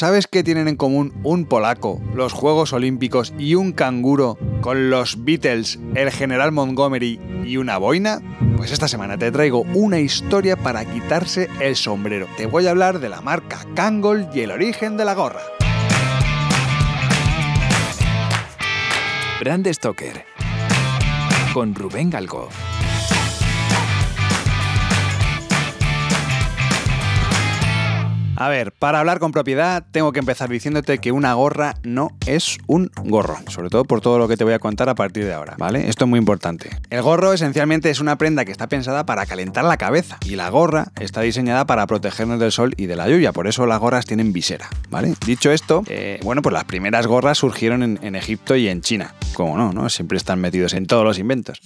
¿Sabes qué tienen en común un polaco, los Juegos Olímpicos y un canguro con los Beatles, el general Montgomery y una boina? Pues esta semana te traigo una historia para quitarse el sombrero. Te voy a hablar de la marca Kangol y el origen de la gorra. Brand Stoker con Rubén Galgo. A ver, para hablar con propiedad tengo que empezar diciéndote que una gorra no es un gorro, sobre todo por todo lo que te voy a contar a partir de ahora, ¿vale? Esto es muy importante. El gorro esencialmente es una prenda que está pensada para calentar la cabeza y la gorra está diseñada para protegernos del sol y de la lluvia, por eso las gorras tienen visera, ¿vale? Dicho esto, eh, bueno, pues las primeras gorras surgieron en, Egipto y en China, como no, ¿no? Siempre están metidos en todos los inventos.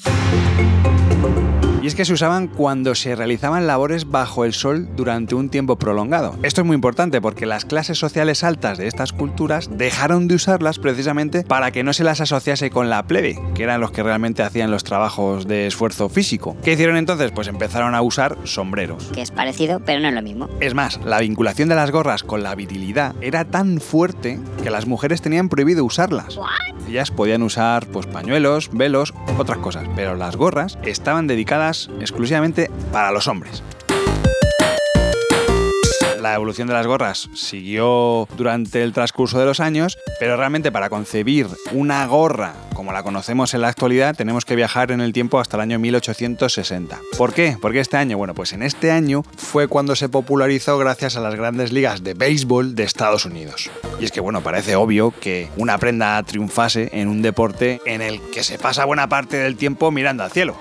Y es que se usaban cuando se realizaban labores bajo el sol durante un tiempo prolongado. Esto es muy importante porque las clases sociales altas de estas culturas dejaron de usarlas precisamente para que no se las asociase con la plebe, que eran los que realmente hacían los trabajos de esfuerzo físico. ¿Qué hicieron entonces? Pues empezaron a usar sombreros. Que es parecido, pero no es lo mismo. Es más, la vinculación de las gorras con la virilidad era tan fuerte que las mujeres tenían prohibido usarlas. Ellas podían usar pues pañuelos, velos, otras cosas, pero las gorras estaban dedicadas exclusivamente para los hombres. La evolución de las gorras siguió durante el transcurso de los años, pero realmente para concebir una gorra como la conocemos en la actualidad tenemos que viajar en el tiempo hasta el año 1860. ¿Por qué? Porque este año, bueno, pues en este año fue cuando se popularizó gracias a las grandes ligas de béisbol de Estados Unidos. Y es que, bueno, parece obvio que una prenda triunfase en un deporte en el que se pasa buena parte del tiempo mirando al cielo.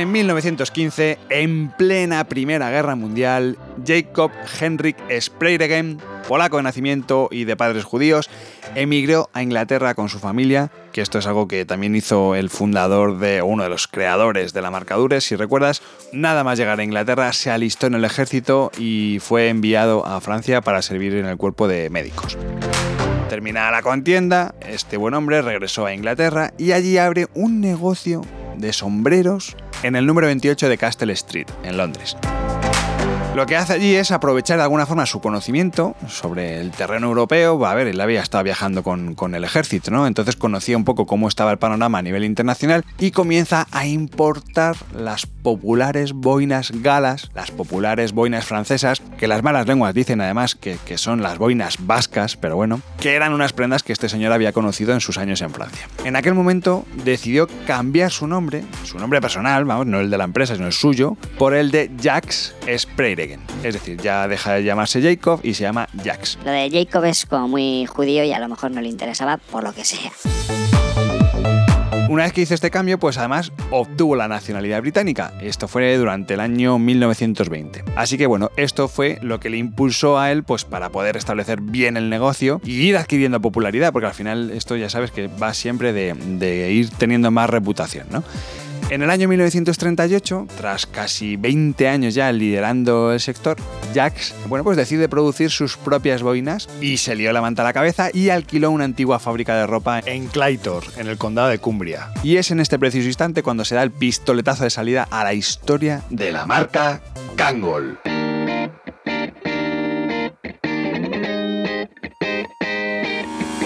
En 1915, en plena Primera Guerra Mundial, Jacob Henrik Spreiregen, polaco de nacimiento y de padres judíos, emigró a Inglaterra con su familia, que esto es algo que también hizo el fundador de uno de los creadores de la marca Dures, si recuerdas, nada más llegar a Inglaterra se alistó en el ejército y fue enviado a Francia para servir en el cuerpo de médicos. Terminada la contienda, este buen hombre regresó a Inglaterra y allí abre un negocio de sombreros en el número 28 de Castle Street, en Londres. Lo que hace allí es aprovechar de alguna forma su conocimiento sobre el terreno europeo. A ver, él había estado viajando con, con, el ejército, ¿no? Entonces conocía un poco cómo estaba el panorama a nivel internacional y comienza a importar las populares boinas galas, las populares boinas francesas, que las malas lenguas dicen además que, que son las boinas vascas, pero bueno, que eran unas prendas que este señor había conocido en sus años en Francia. En aquel momento decidió cambiar su nombre, su nombre personal, vamos, no el de la empresa, sino el suyo, por el de Jacques Spreire. Es decir, ya deja de llamarse Jacob y se llama Jax. Lo de Jacob es como muy judío y a lo mejor no le interesaba por lo que sea. Una vez que hizo este cambio, pues además obtuvo la nacionalidad británica. Esto fue durante el año 1920. Así que bueno, esto fue lo que le impulsó a él pues para poder establecer bien el negocio y ir adquiriendo popularidad, porque al final esto ya sabes que va siempre de, de ir teniendo más reputación, ¿no? En el año 1938, tras casi 20 años ya liderando el sector, Jax, bueno, pues decide producir sus propias boinas y se lió la manta a la cabeza y alquiló una antigua fábrica de ropa en Claytor, en el condado de Cumbria. Y es en este preciso instante cuando se da el pistoletazo de salida a la historia de la marca Kangol.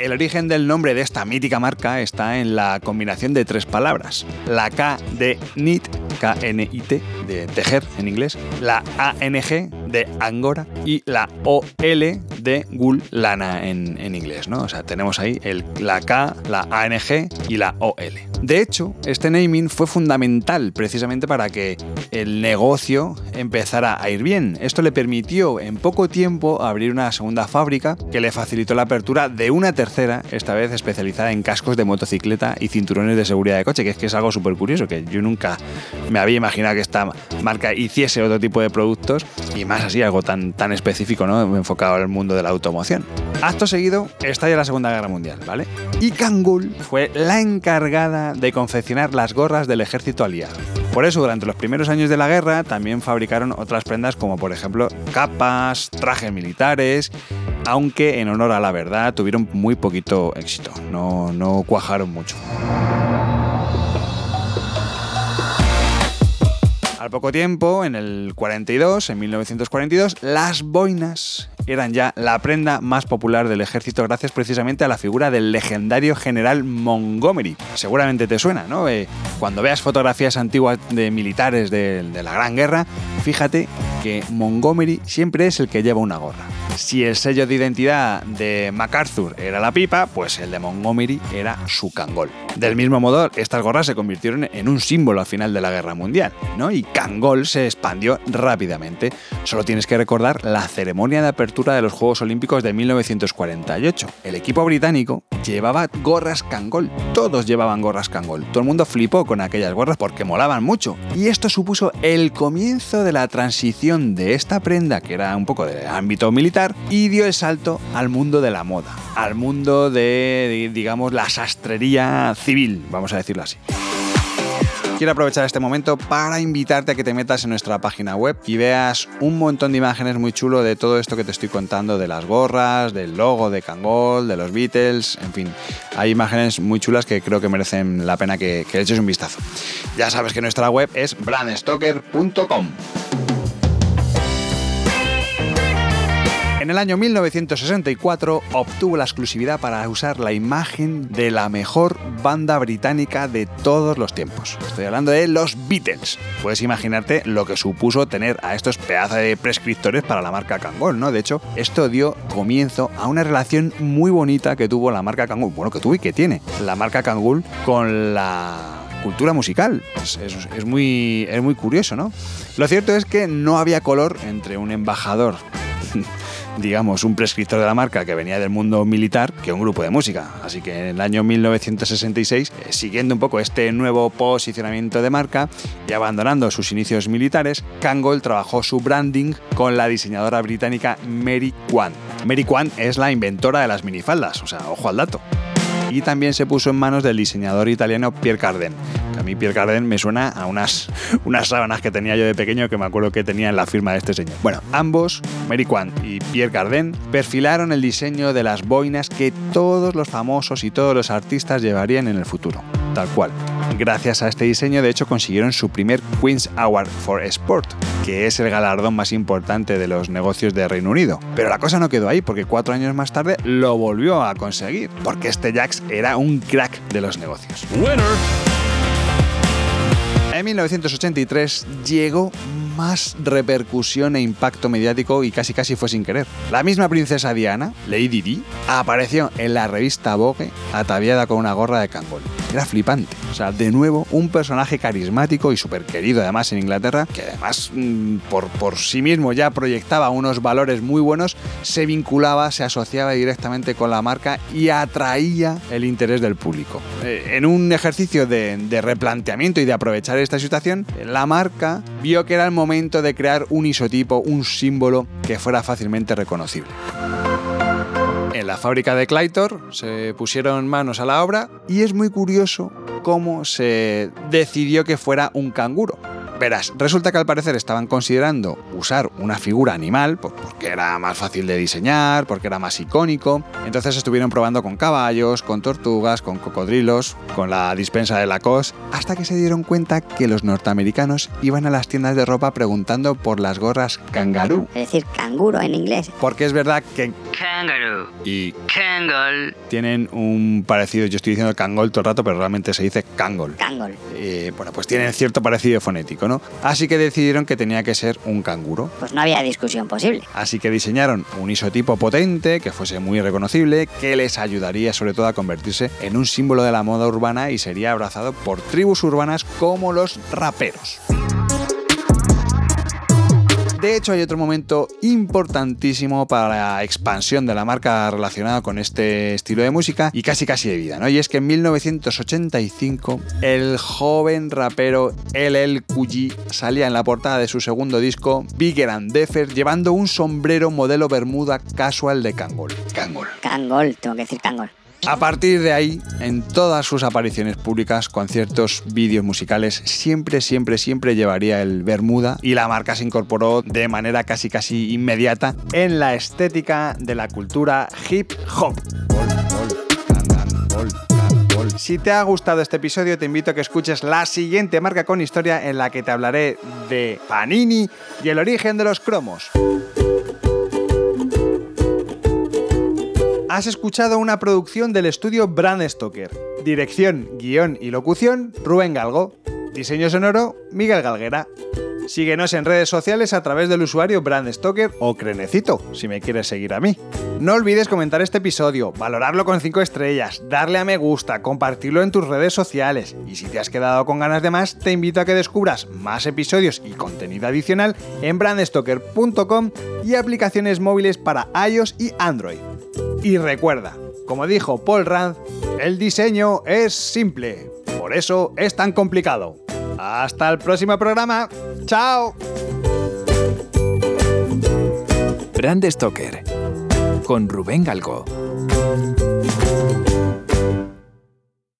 El origen del nombre de esta mítica marca está en la combinación de tres palabras. La K de knit, K-N-I-T, de tejer en inglés, la A-N-G de Angora y la O-L de Gul, lana en, en, inglés, ¿no? O sea, tenemos ahí el, la K, la ANG y la OL. De hecho, este naming fue fundamental precisamente para que el negocio empezara a ir bien. Esto le permitió en poco tiempo abrir una segunda fábrica que le facilitó la apertura de una tercera, esta vez especializada en cascos de motocicleta y cinturones de seguridad de coche, que es que es algo súper curioso, que yo nunca me había imaginado que esta marca hiciese otro tipo de productos y más así, algo tan, tan específico, ¿no? enfocado al mundo de la automoción. Acto seguido, estalla la Segunda Guerra Mundial, ¿vale? Y Kangol fue la encargada de confeccionar las gorras del ejército aliado. Por eso, durante los primeros años de la guerra, también fabricaron otras prendas como, por ejemplo, capas, trajes militares, aunque en honor a la verdad tuvieron muy poquito éxito, no, no cuajaron mucho. Al poco tiempo, en el 42, en 1942, las boinas eran ya la prenda más popular del ejército gracias precisamente a la figura del legendario general Montgomery. Seguramente te suena, ¿no? Eh, cuando veas fotografías antiguas de militares de, de la Gran Guerra, fíjate que Montgomery siempre es el que lleva una gorra. Si el sello de identidad de MacArthur era la pipa, pues el de Montgomery era su cangol. Del mismo modo, estas gorras se convirtieron en un símbolo al final de la Guerra Mundial, ¿no? Y cangol se expandió rápidamente. Solo tienes que recordar la ceremonia de apertura de los Juegos Olímpicos de 1948. El equipo británico llevaba gorras cangol. Todos llevaban gorras cangol. Todo el mundo flipó con aquellas gorras porque molaban mucho. Y esto supuso el comienzo de la transición de esta prenda, que era un poco de ámbito militar, y dio el salto al mundo de la moda, al mundo de, digamos, la sastrería civil, vamos a decirlo así quiero aprovechar este momento para invitarte a que te metas en nuestra página web y veas un montón de imágenes muy chulo de todo esto que te estoy contando, de las gorras, del logo de Kangol, de los Beatles, en fin. Hay imágenes muy chulas que creo que merecen la pena que, que eches un vistazo. Ya sabes que nuestra web es brandstoker.com. En el año 1964 obtuvo la exclusividad para usar la imagen de la mejor banda británica de todos los tiempos. Estoy hablando de los Beatles. Puedes imaginarte lo que supuso tener a estos pedazos de prescriptores para la marca Kangol, ¿no? De hecho, esto dio comienzo a una relación muy bonita que tuvo la marca Kangol, bueno, que tuvo y que tiene la marca Kangol con la cultura musical. Es, muy, es muy curioso, ¿no? Lo cierto es que no había color entre un embajador digamos, un prescriptor de la marca que venía del mundo militar que un grupo de música. Así que en el año 1966, eh, siguiendo un poco este nuevo posicionamiento de marca y abandonando sus inicios militares, Kangol trabajó su branding con la diseñadora británica Mary Kwan. Mary Kwan es la inventora de las minifaldas, o sea, ojo al dato y también se puso en manos del diseñador italiano Pierre Cardin. Mí Pierre Cardin me suena a unas, unas sábanas que tenía yo de pequeño que me acuerdo que tenía en la firma de este señor. Bueno, ambos, Mary Quant y Pierre Cardin, perfilaron el diseño de las boinas que todos los famosos y todos los artistas llevarían en el futuro. Tal cual. Gracias a este diseño, de hecho, consiguieron su primer Queen's Award for Sport, que es el galardón más importante de los negocios de Reino Unido. Pero la cosa no quedó ahí, porque cuatro años más tarde lo volvió a conseguir, porque este Jax era un crack de los negocios. Winner. En 1983 llegó más repercusión e impacto mediático y casi casi fue sin querer. La misma princesa Diana, Lady Di, apareció en la revista Vogue ataviada con una gorra de Kangol. Era flipante. O sea, de nuevo, un personaje carismático y súper querido además en Inglaterra, que además mm, por, por sí mismo ya proyectaba unos valores muy buenos, se vinculaba, se asociaba directamente con la marca y atraía el interés del público. Eh, en un ejercicio de, de replanteamiento y de aprovechar esta situación, la marca vio que era el momento de crear un isotipo, un símbolo que fuera fácilmente reconocible. La fábrica de Claytor se pusieron manos a la obra y es muy curioso cómo se decidió que fuera un canguro. Verás, resulta que al parecer estaban considerando usar una figura animal pues, porque era más fácil de diseñar, porque era más icónico. Entonces estuvieron probando con caballos, con tortugas, con cocodrilos, con la dispensa de Lacoste, hasta que se dieron cuenta que los norteamericanos iban a las tiendas de ropa preguntando por las gorras kangaroo. Es decir, canguro en inglés. Porque es verdad que Kangaroo. y Kangol. tienen un parecido, yo estoy diciendo cangol todo el rato, pero realmente se dice kangol. Kangol. Eh, bueno, pues tienen cierto parecido fonético, ¿no? Así que decidieron que tenía que ser un canguro. Pues no había discusión posible. Así que diseñaron un isotipo potente, que fuese muy reconocible, que les ayudaría sobre todo a convertirse en un símbolo de la moda urbana y sería abrazado por tribus urbanas como los raperos. De hecho, hay otro momento importantísimo para la expansión de la marca relacionada con este estilo de música y casi casi de vida, ¿no? Y es que en 1985 el joven rapero LL Cool salía en la portada de su segundo disco Bigger and Deffer llevando un sombrero modelo bermuda casual de Kangol. Kangol. Kangol, tengo que decir Kangol. A partir de ahí, en todas sus apariciones públicas, conciertos, vídeos musicales, siempre, siempre, siempre llevaría el Bermuda y la marca se incorporó de manera casi casi inmediata en la estética de la cultura hip hop. Si te ha gustado este episodio, te invito a que escuches la siguiente marca con historia en la que te hablaré de Panini y el origen de los cromos. Has escuchado una producción del estudio Brand Stoker. Dirección, guion y locución, Rubén Galgo. Diseño sonoro, Miguel Galguera. Síguenos en redes sociales a través del usuario Brand Stoker o Crenecito, si me quieres seguir a mí. No olvides comentar este episodio, valorarlo con 5 estrellas, darle a me gusta, compartirlo en tus redes sociales. Y si te has quedado con ganas de más, te invito a que descubras más episodios y contenido adicional en brandstoker.com y aplicaciones móviles para iOS y Android. Y recuerda, como dijo Paul Rand, el diseño es simple, por eso es tan complicado. Hasta el próximo programa. ¡Chao! Con Rubén Galgo.